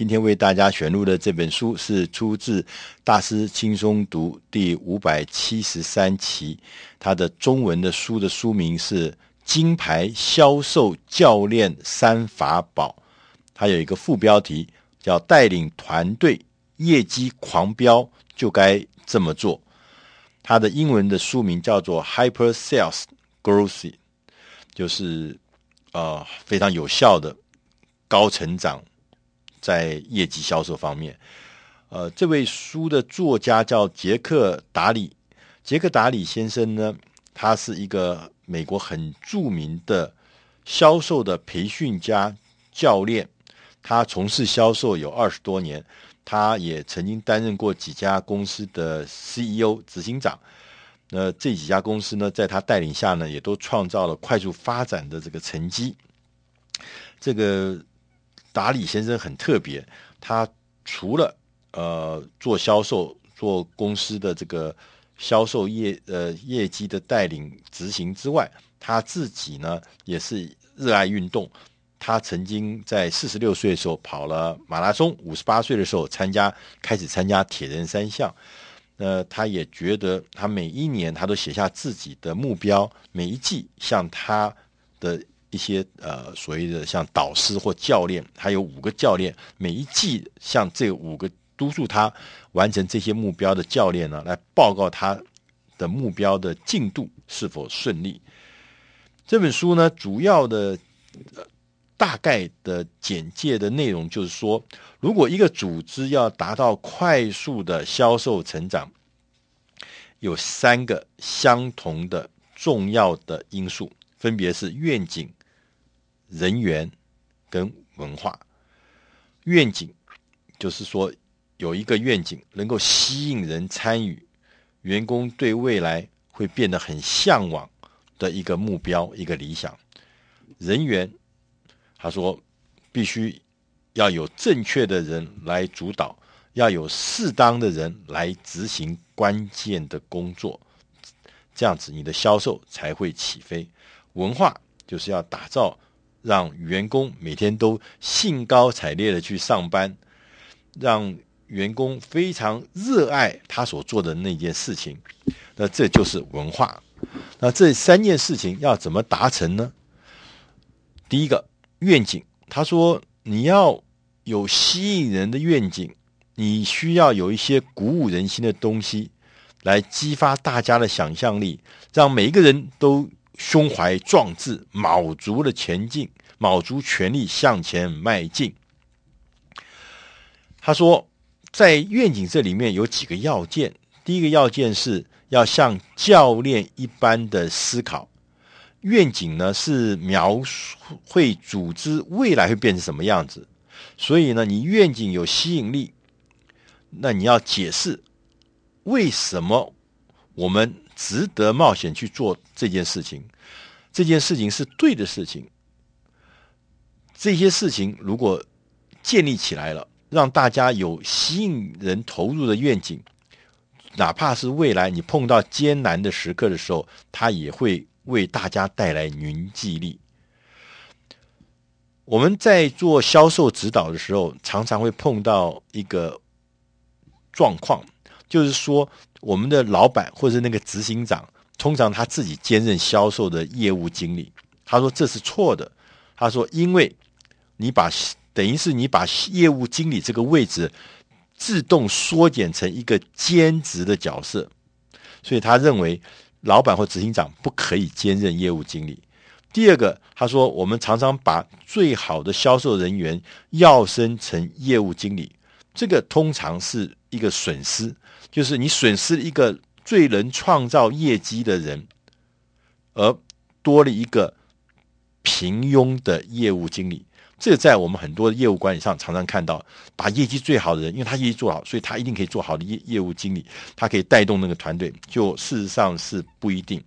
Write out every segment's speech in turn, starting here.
今天为大家选录的这本书是出自《大师轻松读》第五百七十三期，它的中文的书的书名是《金牌销售教练三法宝》，它有一个副标题叫“带领团队业绩狂飙就该这么做”，它的英文的书名叫做 “Hyper Sales Growth”，就是呃非常有效的高成长。在业绩销售方面，呃，这位书的作家叫杰克达里。杰克达里先生呢，他是一个美国很著名的销售的培训家、教练。他从事销售有二十多年，他也曾经担任过几家公司的 CEO、执行长。那这几家公司呢，在他带领下呢，也都创造了快速发展的这个成绩。这个。达里先生很特别，他除了呃做销售、做公司的这个销售业呃业绩的带领执行之外，他自己呢也是热爱运动。他曾经在四十六岁的时候跑了马拉松，五十八岁的时候参加开始参加铁人三项。呃，他也觉得他每一年他都写下自己的目标，每一季像他的。一些呃所谓的像导师或教练，还有五个教练，每一季像这五个督促他完成这些目标的教练呢，来报告他的目标的进度是否顺利。这本书呢，主要的、呃、大概的简介的内容就是说，如果一个组织要达到快速的销售成长，有三个相同的重要的因素，分别是愿景。人员跟文化愿景，就是说有一个愿景能够吸引人参与，员工对未来会变得很向往的一个目标，一个理想。人员，他说必须要有正确的人来主导，要有适当的人来执行关键的工作，这样子你的销售才会起飞。文化就是要打造。让员工每天都兴高采烈的去上班，让员工非常热爱他所做的那件事情，那这就是文化。那这三件事情要怎么达成呢？第一个愿景，他说你要有吸引人的愿景，你需要有一些鼓舞人心的东西来激发大家的想象力，让每一个人都。胸怀壮志，卯足了前进，卯足全力向前迈进。他说，在愿景这里面有几个要件。第一个要件是要像教练一般的思考。愿景呢，是描绘组织未来会变成什么样子，所以呢，你愿景有吸引力，那你要解释为什么我们。值得冒险去做这件事情，这件事情是对的事情。这些事情如果建立起来了，让大家有吸引人投入的愿景，哪怕是未来你碰到艰难的时刻的时候，它也会为大家带来凝聚力。我们在做销售指导的时候，常常会碰到一个状况。就是说，我们的老板或者那个执行长，通常他自己兼任销售的业务经理。他说这是错的。他说，因为你把等于是你把业务经理这个位置自动缩减成一个兼职的角色，所以他认为老板或执行长不可以兼任业务经理。第二个，他说我们常常把最好的销售人员要升成业务经理，这个通常是一个损失。就是你损失了一个最能创造业绩的人，而多了一个平庸的业务经理。这在我们很多的业务管理上常常看到，把业绩最好的人，因为他业绩做好，所以他一定可以做好的业业务经理，他可以带动那个团队。就事实上是不一定。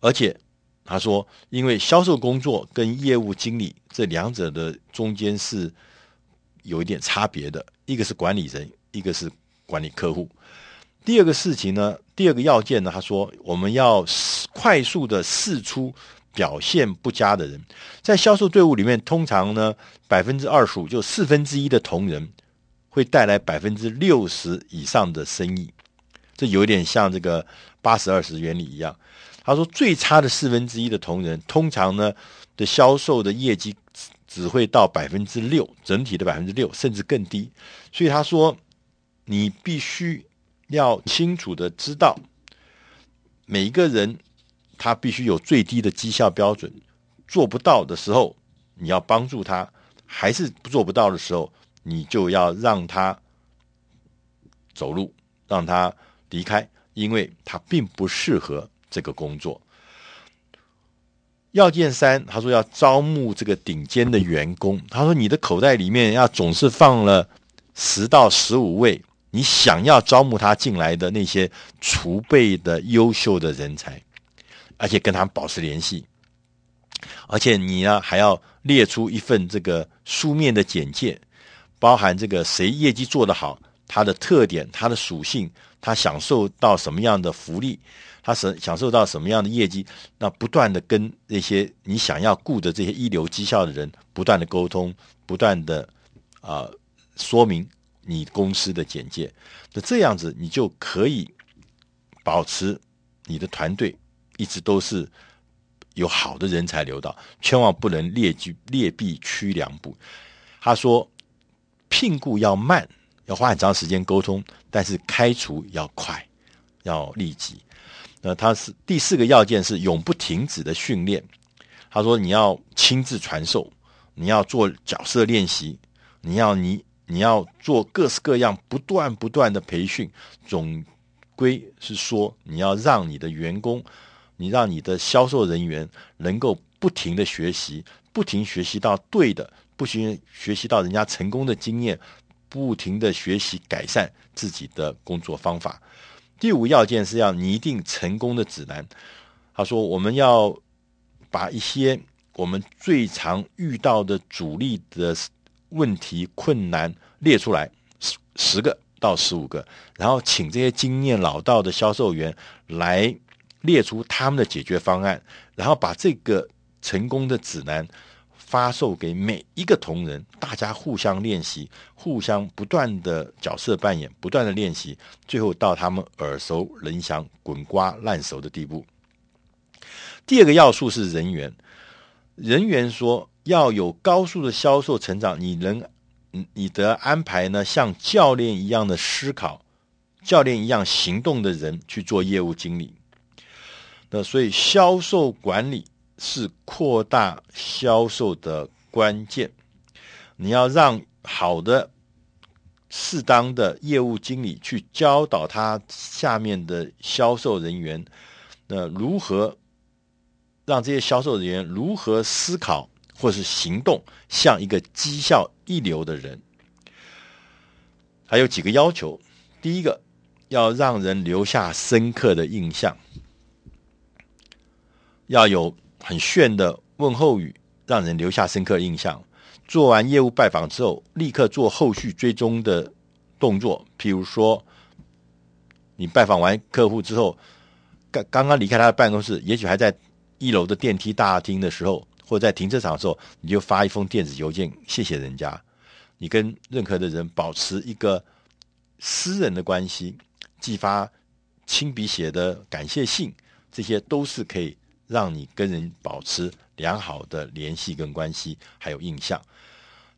而且他说，因为销售工作跟业务经理这两者的中间是有一点差别的，一个是管理人，一个是。管理客户，第二个事情呢，第二个要件呢，他说我们要快速的试出表现不佳的人，在销售队伍里面，通常呢，百分之二十五就四分之一的同仁会带来百分之六十以上的生意。这有点像这个八十二十原理一样。他说，最差的四分之一的同仁，通常呢的销售的业绩只会到百分之六，整体的百分之六，甚至更低。所以他说，你必须要清楚的知道，每一个人他必须有最低的绩效标准，做不到的时候，你要帮助他；还是做不到的时候，你就要让他走路，让他离开，因为他并不适合这个工作。要件三，他说要招募这个顶尖的员工。他说你的口袋里面要总是放了十到十五位你想要招募他进来的那些储备的优秀的人才，而且跟他们保持联系。而且你呢还要列出一份这个书面的简介，包含这个谁业绩做得好，他的特点、他的属性，他享受到什么样的福利。他是享受到什么样的业绩？那不断的跟那些你想要雇的这些一流绩效的人不断的沟通，不断的啊、说明你公司的简介。那这样子你就可以保持你的团队一直都是有好的人才流到，千万不能劣迹劣币驱良补。他说，聘雇要慢，要花很长时间沟通，但是开除要快，要立即。那他是第四个要件是永不停止的训练。他说你要亲自传授，你要做角色练习，你要你你要做各式各样不断不断的培训。总归是说，你要让你的员工，你让你的销售人员能够不停的学习，不停学习到对的，不停学习到人家成功的经验，不停的学习改善自己的工作方法。第五要件是要拟定成功的指南。他说：“我们要把一些我们最常遇到的阻力的问题、困难列出来，十十个到十五个，然后请这些经验老道的销售员来列出他们的解决方案，然后把这个成功的指南。”发售给每一个同仁，大家互相练习，互相不断的角色扮演，不断的练习，最后到他们耳熟能详、滚瓜烂熟的地步。第二个要素是人员，人员说要有高速的销售成长，你能，你的安排呢，像教练一样的思考，教练一样行动的人去做业务经理。那所以销售管理。是扩大销售的关键。你要让好的、适当的业务经理去教导他下面的销售人员，那如何让这些销售人员如何思考或是行动，像一个绩效一流的人。还有几个要求：第一个，要让人留下深刻的印象，要有。很炫的问候语，让人留下深刻印象。做完业务拜访之后，立刻做后续追踪的动作。譬如说，你拜访完客户之后，刚刚刚离开他的办公室，也许还在一楼的电梯大厅的时候，或在停车场的时候，你就发一封电子邮件，谢谢人家。你跟任何的人保持一个私人的关系，寄发亲笔写的感谢信，这些都是可以。让你跟人保持良好的联系跟关系，还有印象。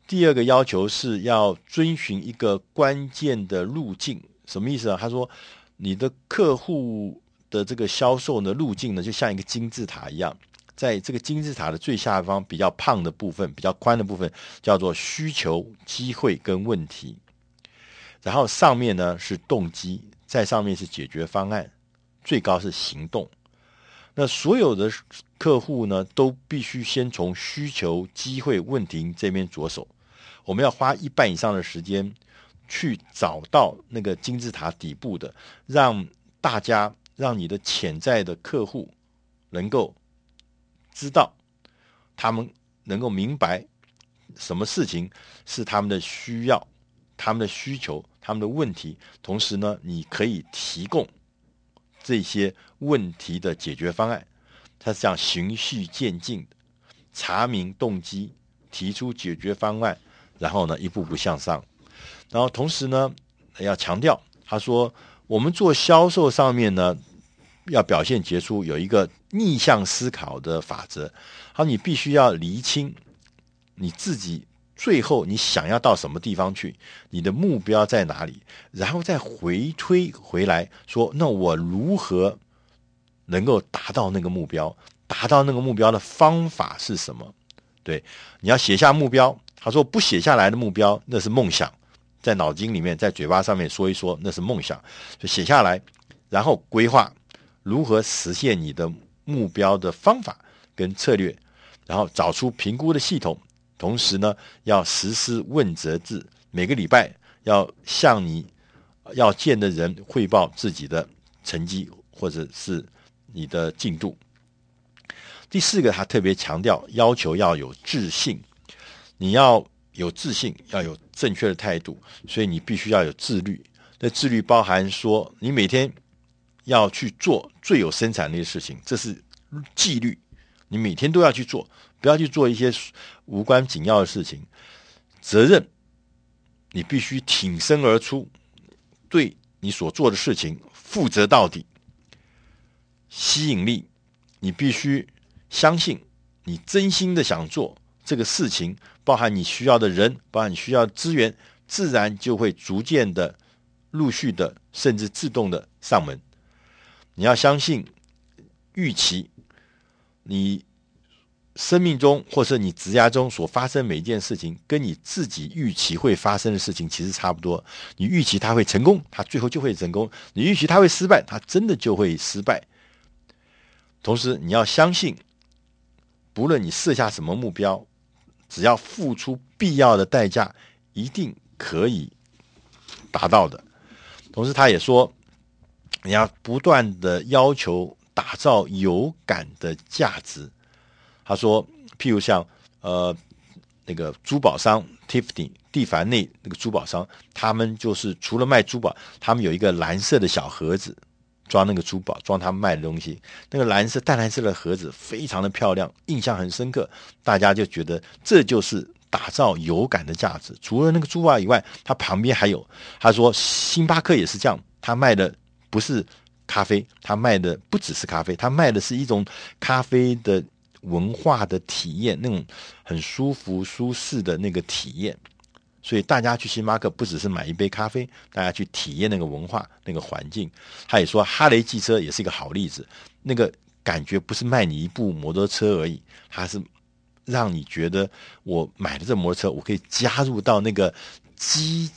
第二个要求是要遵循一个关键的路径，什么意思啊？他说，你的客户的这个销售的路径呢，就像一个金字塔一样，在这个金字塔的最下方比较胖的部分，比较宽的部分叫做需求、机会跟问题，然后上面呢是动机，在上面是解决方案，最高是行动。那所有的客户呢，都必须先从需求、机会、问题这边着手。我们要花一半以上的时间去找到那个金字塔底部的，让大家、让你的潜在的客户能够知道，他们能够明白什么事情是他们的需要、他们的需求、他们的问题。同时呢，你可以提供。这些问题的解决方案，他是这样循序渐进的，查明动机，提出解决方案，然后呢，一步步向上。然后同时呢，要强调，他说我们做销售上面呢，要表现杰出，有一个逆向思考的法则。好，你必须要厘清你自己最后你想要到什么地方去，你的目标在哪里，然后再回推回来说，那我如何？能够达到那个目标，达到那个目标的方法是什么？对，你要写下目标。他说不写下来的目标那是梦想，在脑筋里面，在嘴巴上面说一说那是梦想，就写下来，然后规划如何实现你的目标的方法跟策略，然后找出评估的系统，同时呢要实施问责制，每个礼拜要向你要见的人汇报自己的成绩或者是。你的进度。第四个，他特别强调，要求要有自信，你要有自信，要有正确的态度，所以你必须要有自律。那自律包含说，你每天要去做最有生产力的事情，这是纪律。你每天都要去做，不要去做一些无关紧要的事情。责任，你必须挺身而出，对你所做的事情负责到底。吸引力，你必须相信，你真心的想做这个事情，包含你需要的人，包含你需要的资源，自然就会逐渐的、陆续的，甚至自动的上门。你要相信预期，你生命中或是你职涯中所发生每一件事情，跟你自己预期会发生的事情其实差不多。你预期它会成功，它最后就会成功；你预期它会失败，它真的就会失败。同时，你要相信，不论你设下什么目标，只要付出必要的代价，一定可以达到的。同时，他也说，你要不断的要求打造有感的价值。他说，譬如像呃那个珠宝商 Tiffany 蒂凡内那个珠宝商，他们就是除了卖珠宝，他们有一个蓝色的小盒子。装那个珠宝，装他们卖的东西。那个蓝色、淡蓝色的盒子非常的漂亮，印象很深刻。大家就觉得这就是打造有感的价值。除了那个珠宝以外，它旁边还有。他说，星巴克也是这样，他卖的不是咖啡，他卖的不只是咖啡，他卖的是一种咖啡的文化的体验，那种很舒服、舒适的那个体验。所以大家去星巴克不只是买一杯咖啡，大家去体验那个文化、那个环境。他也说哈雷汽车也是一个好例子，那个感觉不是卖你一部摩托车而已，它是让你觉得我买了这摩托车，我可以加入到那个机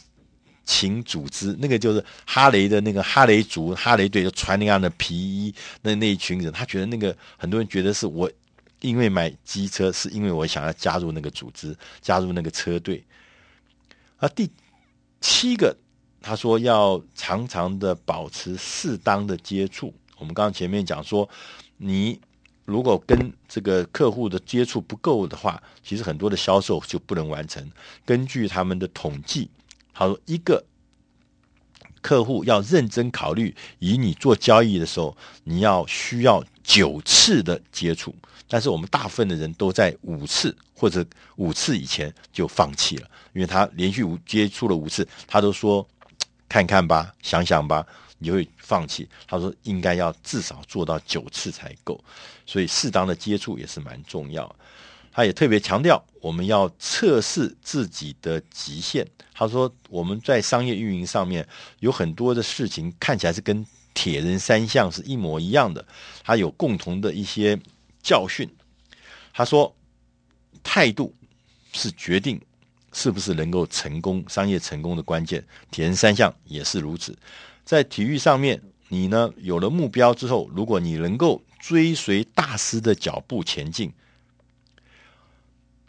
请组织，那个就是哈雷的那个哈雷族、哈雷队，就穿那样的皮衣，那那一群人，他觉得那个很多人觉得是我因为买机车，是因为我想要加入那个组织，加入那个车队。那第七个，他说要常常的保持适当的接触。我们刚刚前面讲说，你如果跟这个客户的接触不够的话，其实很多的销售就不能完成。根据他们的统计，他说一个客户要认真考虑与你做交易的时候，你要需要九次的接触。但是我们大部分的人都在五次或者五次以前就放弃了，因为他连续五接触了五次，他都说看看吧，想想吧，你就会放弃。他说应该要至少做到九次才够，所以适当的接触也是蛮重要。他也特别强调我们要测试自己的极限。他说我们在商业运营上面有很多的事情看起来是跟铁人三项是一模一样的，它有共同的一些。教训，他说，态度是决定是不是能够成功、商业成功的关键。铁人三项也是如此。在体育上面，你呢有了目标之后，如果你能够追随大师的脚步前进，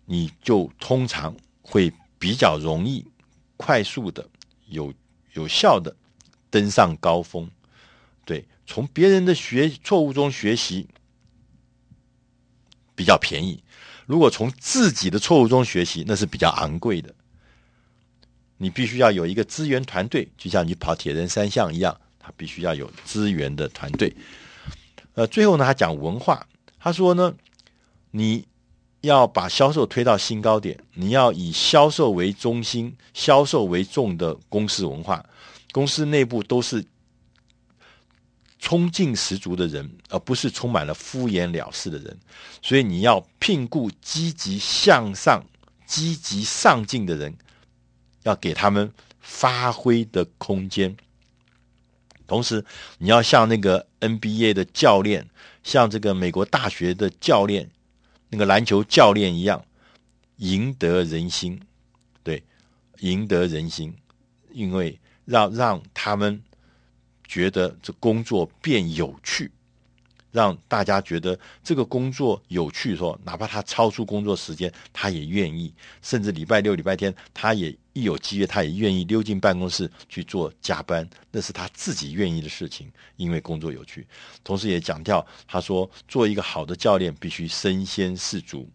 你就通常会比较容易、快速的、有有效的登上高峰。对，从别人的学错误中学习。比较便宜，如果从自己的错误中学习，那是比较昂贵的。你必须要有一个资源团队，就像你跑铁人三项一样，他必须要有资源的团队。呃，最后呢，他讲文化，他说呢，你要把销售推到新高点，你要以销售为中心、销售为重的公司文化，公司内部都是冲劲十足的人，而不是充满了敷衍了事的人。所以你要聘雇积极向上、积极上进的人，要给他们发挥的空间。同时，你要像那个 NBA 的教练，像这个美国大学的教练，那个篮球教练一样，赢得人心。对，赢得人心，因为让让他们觉得这工作变有趣。让大家觉得这个工作有趣的时候，哪怕他超出工作时间，他也愿意。甚至礼拜六、礼拜天，他也一有机会，他也愿意溜进办公室去做加班。那是他自己愿意的事情，因为工作有趣。同时也讲到，他说，做一个好的教练必须身先士卒。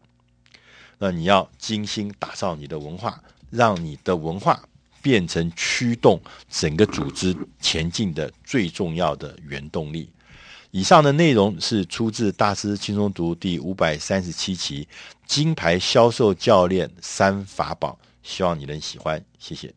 那你要精心打造你的文化，让你的文化变成驱动整个组织前进的最重要的原动力。以上的内容是出自《大师轻松读》第五百三十七期《金牌销售教练三法宝》，希望你能喜欢，谢谢。